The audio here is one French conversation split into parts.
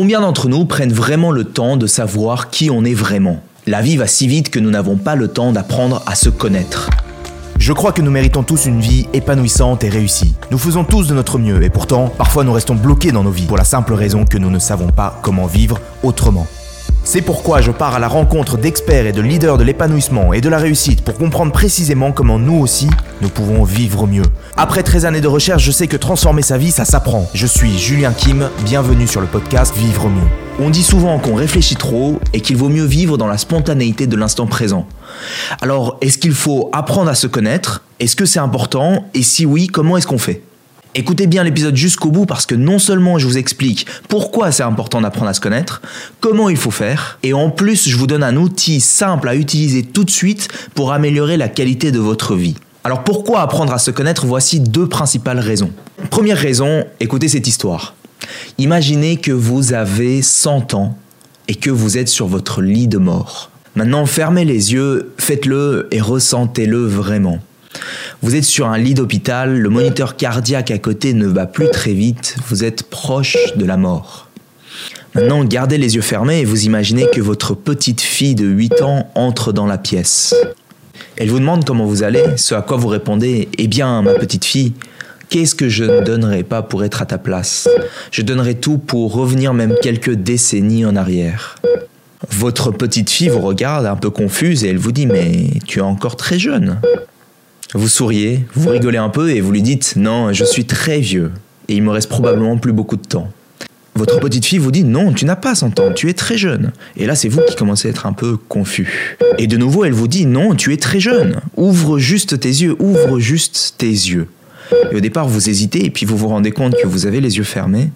Combien d'entre nous prennent vraiment le temps de savoir qui on est vraiment? La vie va si vite que nous n'avons pas le temps d'apprendre à se connaître. Je crois que nous méritons tous une vie épanouissante et réussie. Nous faisons tous de notre mieux et pourtant, parfois nous restons bloqués dans nos vies pour la simple raison que nous ne savons pas comment vivre autrement. C'est pourquoi je pars à la rencontre d'experts et de leaders de l'épanouissement et de la réussite pour comprendre précisément comment nous aussi, nous pouvons vivre mieux. Après 13 années de recherche, je sais que transformer sa vie, ça s'apprend. Je suis Julien Kim, bienvenue sur le podcast Vivre mieux. On dit souvent qu'on réfléchit trop et qu'il vaut mieux vivre dans la spontanéité de l'instant présent. Alors, est-ce qu'il faut apprendre à se connaître? Est-ce que c'est important? Et si oui, comment est-ce qu'on fait? Écoutez bien l'épisode jusqu'au bout parce que non seulement je vous explique pourquoi c'est important d'apprendre à se connaître, comment il faut faire, et en plus je vous donne un outil simple à utiliser tout de suite pour améliorer la qualité de votre vie. Alors pourquoi apprendre à se connaître? Voici deux principales raisons. Première raison, écoutez cette histoire. Imaginez que vous avez 100 ans et que vous êtes sur votre lit de mort. Maintenant, fermez les yeux, faites-le et ressentez-le vraiment. Vous êtes sur un lit d'hôpital, le moniteur cardiaque à côté ne va plus très vite, vous êtes proche de la mort. Maintenant, gardez les yeux fermés et vous imaginez que votre petite fille de 8 ans entre dans la pièce. Elle vous demande comment vous allez, ce à quoi vous répondez Eh bien, ma petite fille, qu'est-ce que je ne donnerais pas pour être à ta place? Je donnerais tout pour revenir même quelques décennies en arrière. Votre petite fille vous regarde un peu confuse et elle vous dit Mais tu es encore très jeune. Vous souriez, vous rigolez un peu et vous lui dites Non, je suis très vieux et il me reste probablement plus beaucoup de temps. Votre petite fille vous dit Non, tu n'as pas 100 ans, tu es très jeune. Et là, c'est vous qui commencez à être un peu confus. Et de nouveau, elle vous dit Non, tu es très jeune. Ouvre juste tes yeux, ouvre juste tes yeux. Et au départ, vous hésitez et puis vous vous rendez compte que vous avez les yeux fermés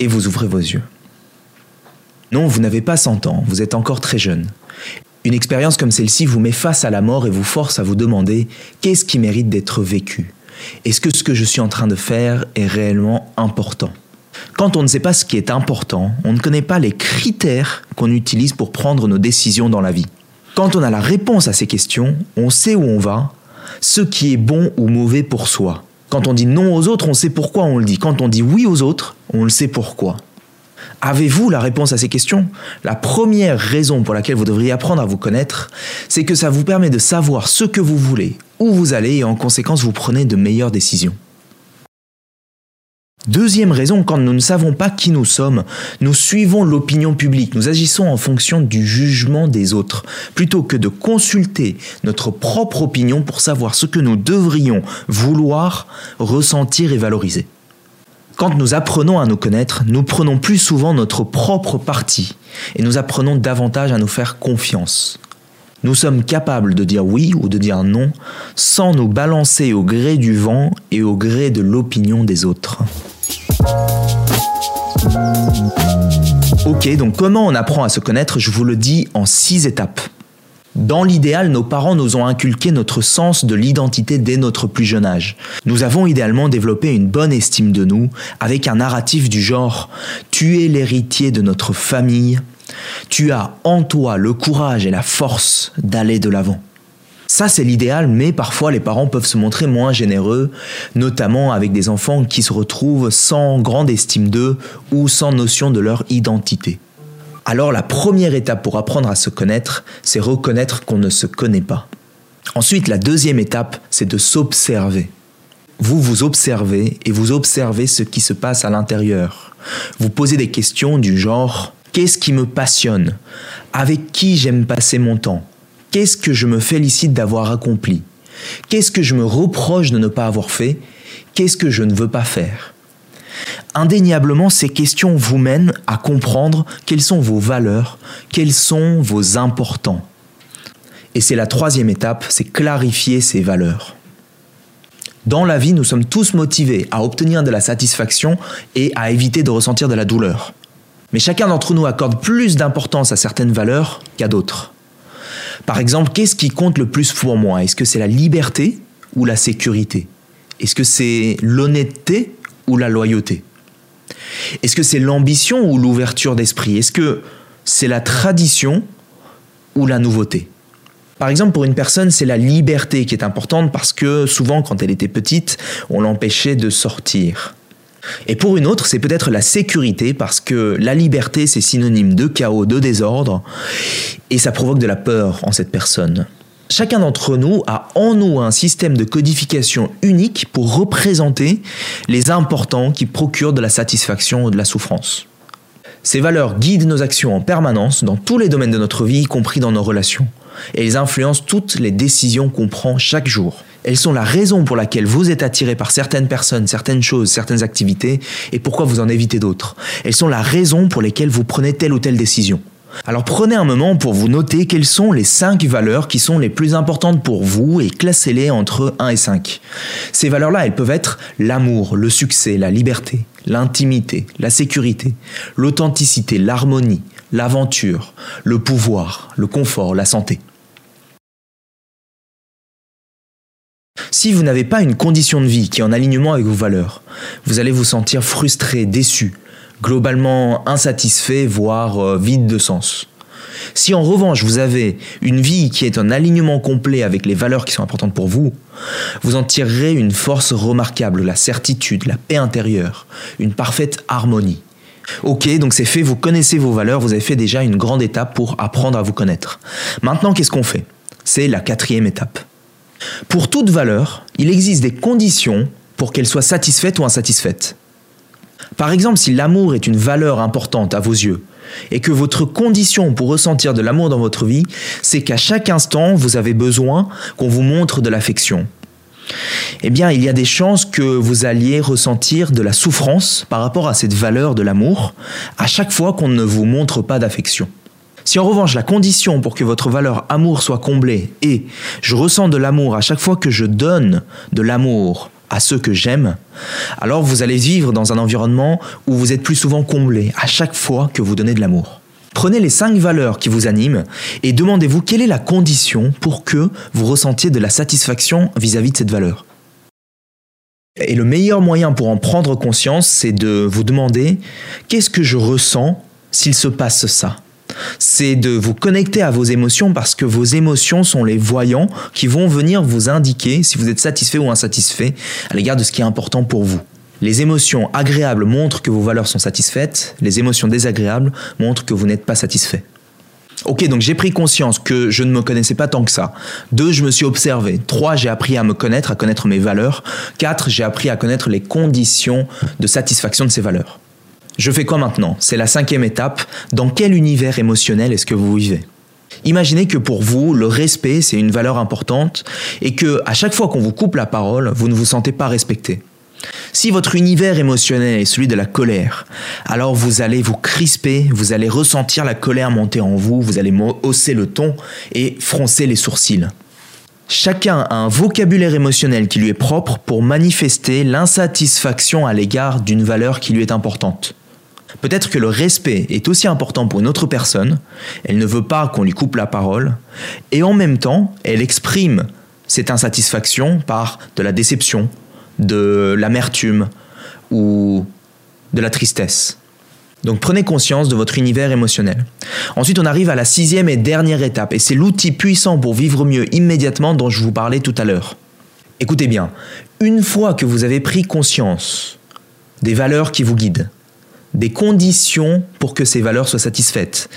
et vous ouvrez vos yeux. Non, vous n'avez pas 100 ans, vous êtes encore très jeune. Une expérience comme celle-ci vous met face à la mort et vous force à vous demander qu'est-ce qui mérite d'être vécu Est-ce que ce que je suis en train de faire est réellement important? Quand on ne sait pas ce qui est important, on ne connaît pas les critères qu'on utilise pour prendre nos décisions dans la vie. Quand on a la réponse à ces questions, on sait où on va, ce qui est bon ou mauvais pour soi. Quand on dit non aux autres, on sait pourquoi on le dit. Quand on dit oui aux autres, on le sait pourquoi. Avez-vous la réponse à ces questions? La première raison pour laquelle vous devriez apprendre à vous connaître, c'est que ça vous permet de savoir ce que vous voulez, où vous allez et en conséquence vous prenez de meilleures décisions. Deuxième raison, quand nous ne savons pas qui nous sommes, nous suivons l'opinion publique, nous agissons en fonction du jugement des autres, plutôt que de consulter notre propre opinion pour savoir ce que nous devrions vouloir, ressentir et valoriser. Quand nous apprenons à nous connaître, nous prenons plus souvent notre propre parti et nous apprenons davantage à nous faire confiance. Nous sommes capables de dire oui ou de dire non sans nous balancer au gré du vent et au gré de l'opinion des autres. Ok, donc comment on apprend à se connaître? Je vous le dis en six étapes. Dans l'idéal, nos parents nous ont inculqué notre sens de l'identité dès notre plus jeune âge. Nous avons idéalement développé une bonne estime de nous avec un narratif du genre ⁇ Tu es l'héritier de notre famille, tu as en toi le courage et la force d'aller de l'avant ⁇ ça, c'est l'idéal, mais parfois les parents peuvent se montrer moins généreux, notamment avec des enfants qui se retrouvent sans grande estime d'eux ou sans notion de leur identité. Alors la première étape pour apprendre à se connaître, c'est reconnaître qu'on ne se connaît pas. Ensuite, la deuxième étape, c'est de s'observer. Vous vous observez et vous observez ce qui se passe à l'intérieur. Vous posez des questions du genre Qu'est-ce qui me passionne? Avec qui j'aime passer mon temps? Qu'est-ce que je me félicite d'avoir accompli? Qu'est-ce que je me reproche de ne pas avoir fait? Qu'est-ce que je ne veux pas faire? Indéniablement, ces questions vous mènent à comprendre quelles sont vos valeurs, quels sont vos importants. Et c'est la troisième étape, c'est clarifier ces valeurs. Dans la vie, nous sommes tous motivés à obtenir de la satisfaction et à éviter de ressentir de la douleur. Mais chacun d'entre nous accorde plus d'importance à certaines valeurs qu'à d'autres. Par exemple, qu'est-ce qui compte le plus pour moi? Est-ce que c'est la liberté ou la sécurité? Est-ce que c'est l'honnêteté ou la loyauté? Est-ce que c'est l'ambition ou l'ouverture d'esprit? Est-ce que c'est la tradition ou la nouveauté? Par exemple, pour une personne, c'est la liberté qui est importante parce que souvent, quand elle était petite, on l'empêchait de sortir. Et pour une autre, c'est peut-être la sécurité parce que la liberté, c'est synonyme de chaos, de désordre, et ça provoque de la peur en cette personne. Chacun d'entre nous a en nous un système de codification unique pour représenter les importants qui procurent de la satisfaction ou de la souffrance. Ces valeurs guident nos actions en permanence dans tous les domaines de notre vie, y compris dans nos relations, et elles influencent toutes les décisions qu'on prend chaque jour. Elles sont la raison pour laquelle vous êtes attiré par certaines personnes, certaines choses, certaines activités, et pourquoi vous en évitez d'autres. Elles sont la raison pour lesquelles vous prenez telle ou telle décision. Alors prenez un moment pour vous noter quelles sont les 5 valeurs qui sont les plus importantes pour vous et classez-les entre 1 et 5. Ces valeurs-là, elles peuvent être l'amour, le succès, la liberté, l'intimité, la sécurité, l'authenticité, l'harmonie, l'aventure, le pouvoir, le confort, la santé. Si vous n'avez pas une condition de vie qui est en alignement avec vos valeurs, vous allez vous sentir frustré, déçu, globalement insatisfait, voire euh, vide de sens. Si en revanche vous avez une vie qui est en alignement complet avec les valeurs qui sont importantes pour vous, vous en tirerez une force remarquable, la certitude, la paix intérieure, une parfaite harmonie. Ok, donc c'est fait, vous connaissez vos valeurs, vous avez fait déjà une grande étape pour apprendre à vous connaître. Maintenant, qu'est-ce qu'on fait? C'est la quatrième étape. Pour toute valeur, il existe des conditions pour qu'elle soit satisfaite ou insatisfaite. Par exemple, si l'amour est une valeur importante à vos yeux, et que votre condition pour ressentir de l'amour dans votre vie, c'est qu'à chaque instant, vous avez besoin qu'on vous montre de l'affection. Eh bien, il y a des chances que vous alliez ressentir de la souffrance par rapport à cette valeur de l'amour à chaque fois qu'on ne vous montre pas d'affection. Si en revanche la condition pour que votre valeur amour soit comblée est je ressens de l'amour à chaque fois que je donne de l'amour à ceux que j'aime, alors vous allez vivre dans un environnement où vous êtes plus souvent comblé à chaque fois que vous donnez de l'amour. Prenez les cinq valeurs qui vous animent et demandez-vous quelle est la condition pour que vous ressentiez de la satisfaction vis-à-vis de cette valeur. Et le meilleur moyen pour en prendre conscience, c'est de vous demander qu'est-ce que je ressens s'il se passe ça? C'est de vous connecter à vos émotions parce que vos émotions sont les voyants qui vont venir vous indiquer si vous êtes satisfait ou insatisfait à l'égard de ce qui est important pour vous. Les émotions agréables montrent que vos valeurs sont satisfaites, les émotions désagréables montrent que vous n'êtes pas satisfait. Ok, donc j'ai pris conscience que je ne me connaissais pas tant que ça. Deux, je me suis observé. Trois, j'ai appris à me connaître, à connaître mes valeurs. Quatre, j'ai appris à connaître les conditions de satisfaction de ces valeurs. Je fais quoi maintenant? C'est la cinquième étape. Dans quel univers émotionnel est-ce que vous vivez? Imaginez que pour vous, le respect, c'est une valeur importante et que à chaque fois qu'on vous coupe la parole, vous ne vous sentez pas respecté. Si votre univers émotionnel est celui de la colère, alors vous allez vous crisper, vous allez ressentir la colère monter en vous, vous allez hausser le ton et froncer les sourcils. Chacun a un vocabulaire émotionnel qui lui est propre pour manifester l'insatisfaction à l'égard d'une valeur qui lui est importante. Peut-être que le respect est aussi important pour une autre personne, elle ne veut pas qu'on lui coupe la parole, et en même temps, elle exprime cette insatisfaction par de la déception, de l'amertume ou de la tristesse. Donc prenez conscience de votre univers émotionnel. Ensuite, on arrive à la sixième et dernière étape, et c'est l'outil puissant pour vivre mieux immédiatement dont je vous parlais tout à l'heure. Écoutez bien, une fois que vous avez pris conscience des valeurs qui vous guident, des conditions pour que ces valeurs soient satisfaites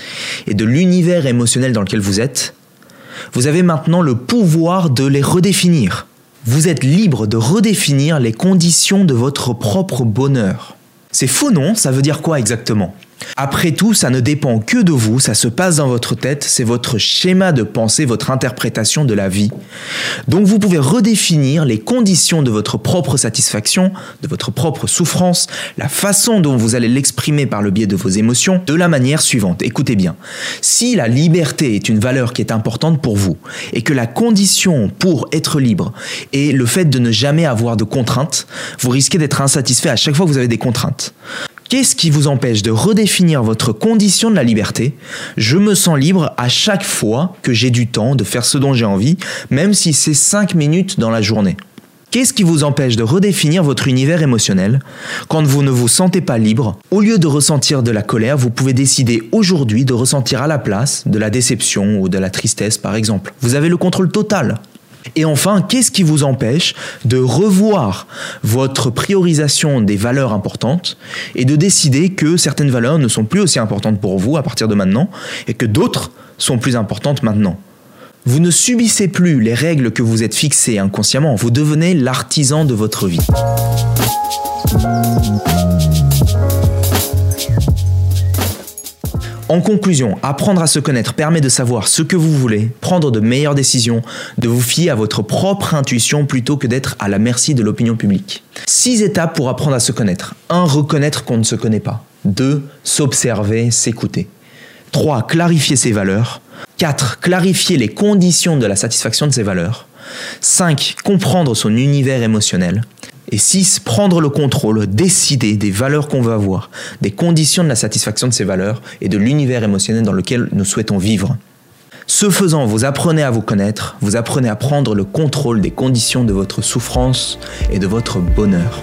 et de l'univers émotionnel dans lequel vous êtes, vous avez maintenant le pouvoir de les redéfinir. Vous êtes libre de redéfinir les conditions de votre propre bonheur. C'est faux, non? Ça veut dire quoi exactement? Après tout, ça ne dépend que de vous, ça se passe dans votre tête, c'est votre schéma de pensée, votre interprétation de la vie. Donc vous pouvez redéfinir les conditions de votre propre satisfaction, de votre propre souffrance, la façon dont vous allez l'exprimer par le biais de vos émotions, de la manière suivante. Écoutez bien, si la liberté est une valeur qui est importante pour vous, et que la condition pour être libre est le fait de ne jamais avoir de contraintes, vous risquez d'être insatisfait à chaque fois que vous avez des contraintes. Qu'est-ce qui vous empêche de redéfinir votre condition de la liberté? Je me sens libre à chaque fois que j'ai du temps de faire ce dont j'ai envie, même si c'est 5 minutes dans la journée. Qu'est-ce qui vous empêche de redéfinir votre univers émotionnel? Quand vous ne vous sentez pas libre, au lieu de ressentir de la colère, vous pouvez décider aujourd'hui de ressentir à la place de la déception ou de la tristesse par exemple. Vous avez le contrôle total. Et enfin, qu'est-ce qui vous empêche de revoir votre priorisation des valeurs importantes et de décider que certaines valeurs ne sont plus aussi importantes pour vous à partir de maintenant et que d'autres sont plus importantes maintenant? Vous ne subissez plus les règles que vous êtes fixées inconsciemment, vous devenez l'artisan de votre vie. En conclusion, apprendre à se connaître permet de savoir ce que vous voulez, prendre de meilleures décisions, de vous fier à votre propre intuition plutôt que d'être à la merci de l'opinion publique. Six étapes pour apprendre à se connaître. 1. Reconnaître qu'on ne se connaît pas. 2. S'observer, s'écouter. 3. Clarifier ses valeurs. 4. Clarifier les conditions de la satisfaction de ses valeurs. 5. Comprendre son univers émotionnel. Et 6. Prendre le contrôle, décider des valeurs qu'on veut avoir, des conditions de la satisfaction de ces valeurs et de l'univers émotionnel dans lequel nous souhaitons vivre. Ce faisant, vous apprenez à vous connaître, vous apprenez à prendre le contrôle des conditions de votre souffrance et de votre bonheur.